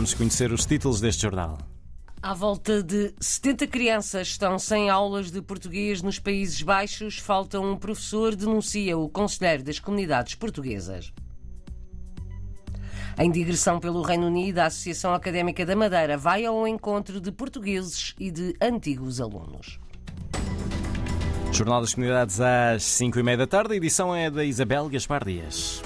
Vamos conhecer os títulos deste jornal. À volta de 70 crianças estão sem aulas de português nos Países Baixos. Falta um professor, denuncia o Conselheiro das Comunidades Portuguesas. Em digressão pelo Reino Unido, a Associação Académica da Madeira vai ao encontro de portugueses e de antigos alunos. Jornal das Comunidades às 5 e meia da tarde. A edição é da Isabel Gaspar Dias.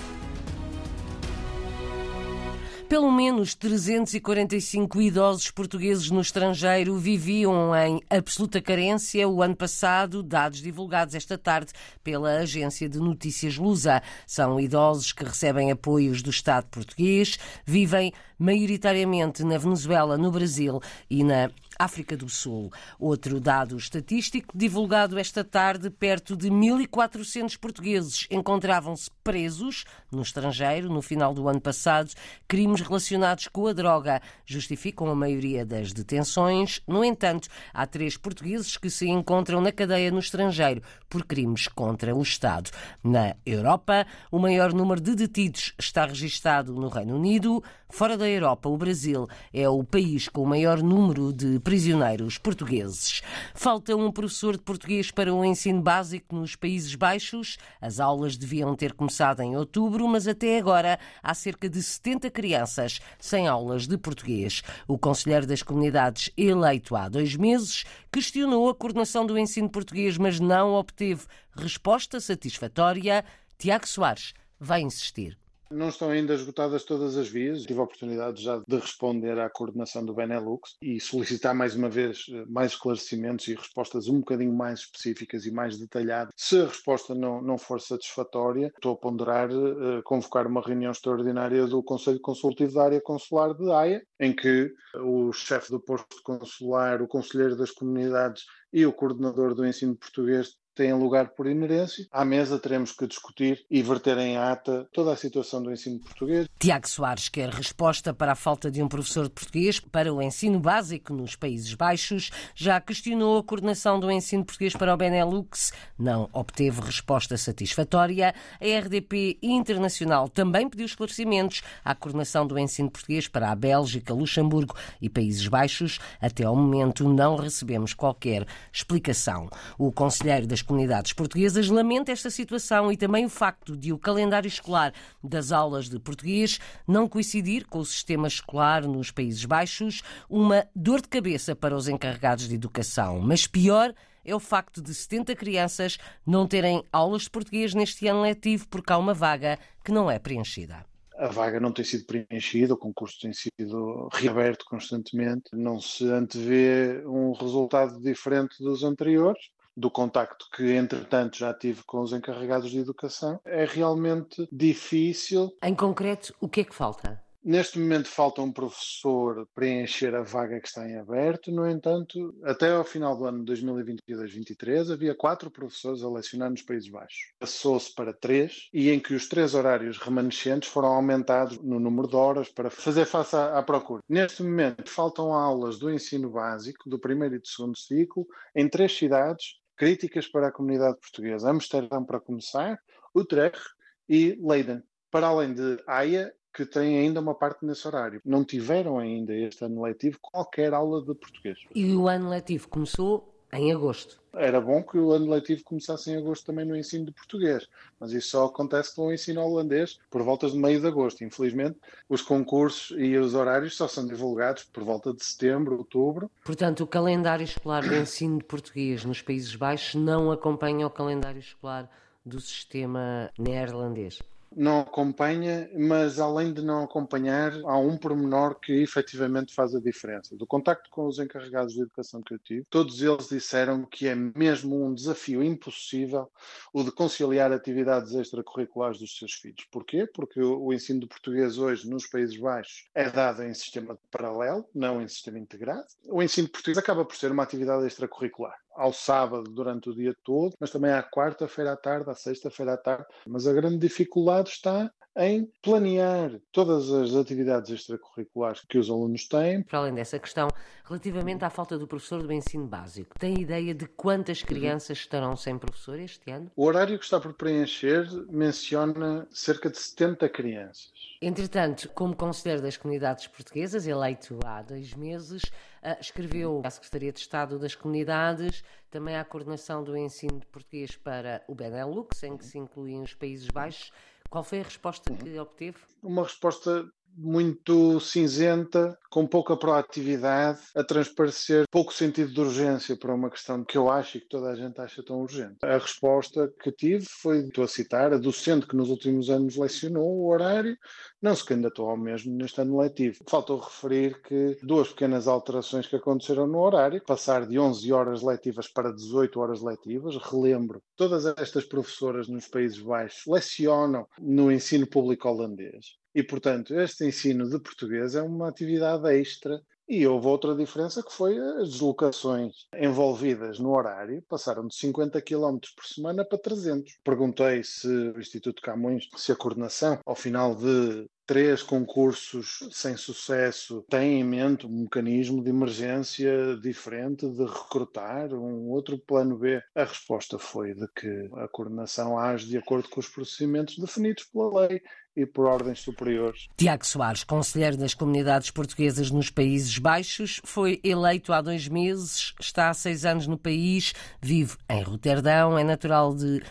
Pelo menos 345 idosos portugueses no estrangeiro viviam em absoluta carência o ano passado, dados divulgados esta tarde pela agência de notícias Lusa. São idosos que recebem apoios do Estado português, vivem maioritariamente na Venezuela, no Brasil e na África do Sul. Outro dado estatístico divulgado esta tarde, perto de 1.400 portugueses encontravam-se presos no estrangeiro no final do ano passado. Crimes relacionados com a droga justificam a maioria das detenções. No entanto, há três portugueses que se encontram na cadeia no estrangeiro por crimes contra o Estado. Na Europa, o maior número de detidos está registado no Reino Unido. Fora da Europa, o Brasil é o país com o maior número de prisioneiros portugueses. Falta um professor de português para o ensino básico nos Países Baixos. As aulas deviam ter começado em outubro, mas até agora há cerca de 70 crianças sem aulas de português. O conselheiro das comunidades, eleito há dois meses, questionou a coordenação do ensino português, mas não obteve resposta satisfatória. Tiago Soares vai insistir. Não estão ainda esgotadas todas as vias. Tive a oportunidade já de responder à coordenação do Benelux e solicitar mais uma vez eh, mais esclarecimentos e respostas um bocadinho mais específicas e mais detalhadas. Se a resposta não, não for satisfatória, estou a ponderar uh, convocar uma reunião extraordinária do Conselho Consultivo da Área Consular de Haia, em que o chefe do posto consular, o conselheiro das comunidades e o coordenador do ensino português têm lugar por inerência. À mesa teremos que discutir e verter em ata toda a situação do ensino português. Tiago Soares quer resposta para a falta de um professor de português para o ensino básico nos Países Baixos. Já questionou a coordenação do ensino português para o Benelux. Não obteve resposta satisfatória. A RDP Internacional também pediu esclarecimentos à coordenação do ensino português para a Bélgica, Luxemburgo e Países Baixos. Até ao momento não recebemos qualquer explicação. O conselheiro das comunidades portuguesas lamenta esta situação e também o facto de o calendário escolar das aulas de português não coincidir com o sistema escolar nos Países Baixos, uma dor de cabeça para os encarregados de educação. Mas pior é o facto de 70 crianças não terem aulas de português neste ano letivo porque há uma vaga que não é preenchida. A vaga não tem sido preenchida, o concurso tem sido reaberto constantemente, não se antevê um resultado diferente dos anteriores do contacto que, entretanto, já tive com os encarregados de educação, é realmente difícil. Em concreto, o que é que falta? Neste momento falta um professor preencher a vaga que está em aberto, no entanto, até ao final do ano 2022-23 havia quatro professores a lecionar nos Países Baixos. Passou-se para três e em que os três horários remanescentes foram aumentados no número de horas para fazer face à, à procura. Neste momento faltam aulas do ensino básico, do primeiro e do segundo ciclo, em três cidades críticas para a comunidade portuguesa. Amsterdão para começar, Utrecht e Leiden. Para além de Haia, que tem ainda uma parte nesse horário. Não tiveram ainda este ano letivo qualquer aula de português. E o ano letivo começou em agosto. Era bom que o ano letivo começasse em agosto também no ensino de português, mas isso só acontece com o ensino holandês por volta de meio de agosto. Infelizmente, os concursos e os horários só são divulgados por volta de setembro, outubro. Portanto, o calendário escolar do ensino de português nos Países Baixos não acompanha o calendário escolar do sistema neerlandês não acompanha, mas além de não acompanhar, há um pormenor que efetivamente faz a diferença. Do contacto com os encarregados de educação que eu tive, todos eles disseram que é mesmo um desafio impossível o de conciliar atividades extracurriculares dos seus filhos. Porquê? Porque o ensino de português hoje nos Países Baixos é dado em sistema paralelo, não em sistema integrado. O ensino de português acaba por ser uma atividade extracurricular ao sábado durante o dia todo, mas também à quarta-feira à tarde, à sexta-feira à tarde. Mas a grande dificuldade está em planear todas as atividades extracurriculares que os alunos têm. Para além dessa questão, relativamente à falta do professor do ensino básico, tem ideia de quantas uhum. crianças estarão sem professor este ano? O horário que está por preencher menciona cerca de 70 crianças. Entretanto, como conselheiro das comunidades portuguesas, eleito há dois meses, ah, escreveu à Secretaria de Estado das Comunidades, também à coordenação do ensino de português para o Benelux, em que se incluem os Países Baixos. Qual foi a resposta que obteve? Uma resposta muito cinzenta, com pouca proatividade, a transparecer pouco sentido de urgência para uma questão que eu acho e que toda a gente acha tão urgente. A resposta que tive foi, estou a citar, a docente que nos últimos anos lecionou o horário, não se candidatou ao mesmo neste ano letivo. Faltou referir que duas pequenas alterações que aconteceram no horário, passar de 11 horas letivas para 18 horas letivas, relembro, todas estas professoras nos Países Baixos lecionam no ensino público holandês. E, portanto, este ensino de português é uma atividade extra e houve outra diferença que foi as deslocações envolvidas no horário passaram de 50 km por semana para 300. Perguntei se o Instituto Camões, se a coordenação, ao final de três concursos sem sucesso, tem em mente um mecanismo de emergência diferente de recrutar, um outro plano B? A resposta foi de que a coordenação age de acordo com os procedimentos definidos pela lei e por ordens superiores. Tiago Soares, conselheiro das comunidades portuguesas nos Países Baixos, foi eleito há dois meses, está há seis anos no país, vive em Roterdão, é natural de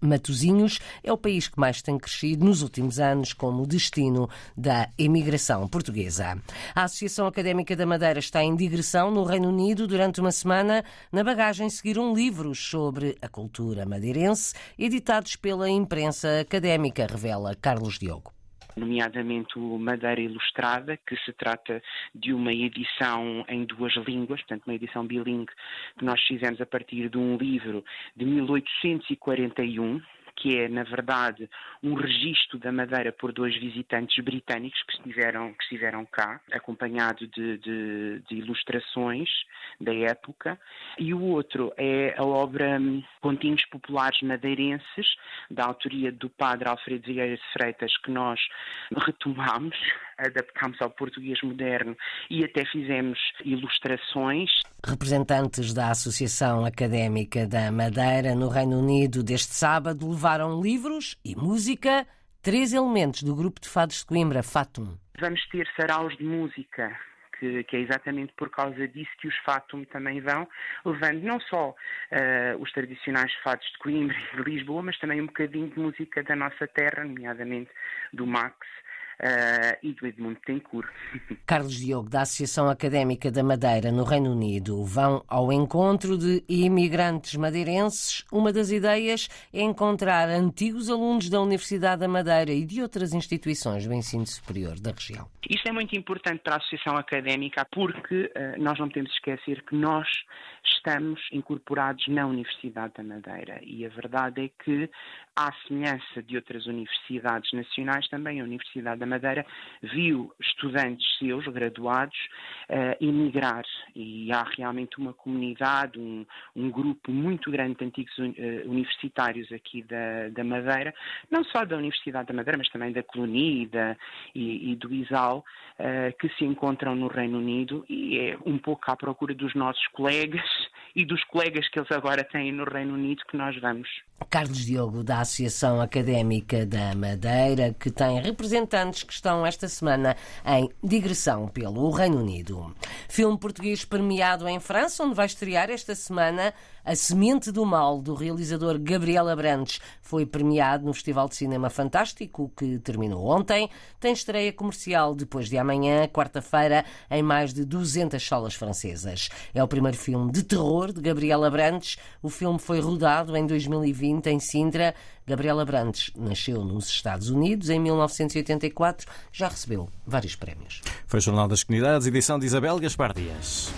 Matozinhos é o país que mais tem crescido nos últimos anos como destino da imigração portuguesa. A Associação Académica da Madeira está em digressão no Reino Unido durante uma semana. Na bagagem seguiram livros sobre a cultura madeirense, editados pela imprensa académica, revela Carlos Diogo nomeadamente o Madeira Ilustrada, que se trata de uma edição em duas línguas, portanto, uma edição bilingue que nós fizemos a partir de um livro de 1841, que é, na verdade, um registro da Madeira por dois visitantes britânicos que estiveram, que estiveram cá, acompanhado de, de, de ilustrações da época, e o outro é a obra Pontinhos Populares Madeirenses, da autoria do padre Alfredo Vieira de Freitas, que nós retomamos adaptámos ao português moderno e até fizemos ilustrações. Representantes da Associação Académica da Madeira no Reino Unido deste sábado levaram livros e música, três elementos do grupo de fados de Coimbra, Fatum. Vamos ter saraus de música que, que, é exatamente por causa disso que os Fatum também vão, levando não só uh, os tradicionais fados de Coimbra e de Lisboa, mas também um bocadinho de música da nossa terra, nomeadamente do Max uh, e do Edmundo Tencourt. Carlos Diogo, da Associação Académica da Madeira, no Reino Unido, vão ao encontro de imigrantes madeirenses. Uma das ideias é encontrar antigos alunos da Universidade da Madeira e de outras instituições do ensino superior da região. Isto é muito importante para a Associação Académica porque uh, nós não podemos esquecer que nós estamos incorporados na Universidade da Madeira e a verdade é que, à semelhança de outras universidades nacionais, também a Universidade da Madeira viu estudantes seus, graduados, uh, emigrar. E há realmente uma comunidade, um, um grupo muito grande de antigos uh, universitários aqui da, da, Madeira, não só da Universidade da Madeira, mas também da Colonia e, da, e, e do ISAL, uh, que se encontram no Reino Unido e é um pouco à procura dos nossos colegas e dos colegas que eles agora têm no Reino Unido que nós vamos. Carlos Diogo, da Associação Académica da Madeira, que tem representantes que estão esta semana em digressão pelo Reino Unido. Filme português premiado em França, onde vai estrear esta semana A Semente do Mal, do realizador Gabriel Abrantes. Foi premiado no Festival de Cinema Fantástico, que terminou ontem. Tem estreia comercial depois de amanhã, quarta-feira, em mais de 200 salas francesas. É o primeiro filme de terror de Gabriel Abrantes. O filme foi rodado em 2020 em Sintra. Gabriela Brandes nasceu nos Estados Unidos em 1984, já recebeu vários prémios. Foi o Jornal das Comunidades, edição de Isabel Gaspar guàrdies.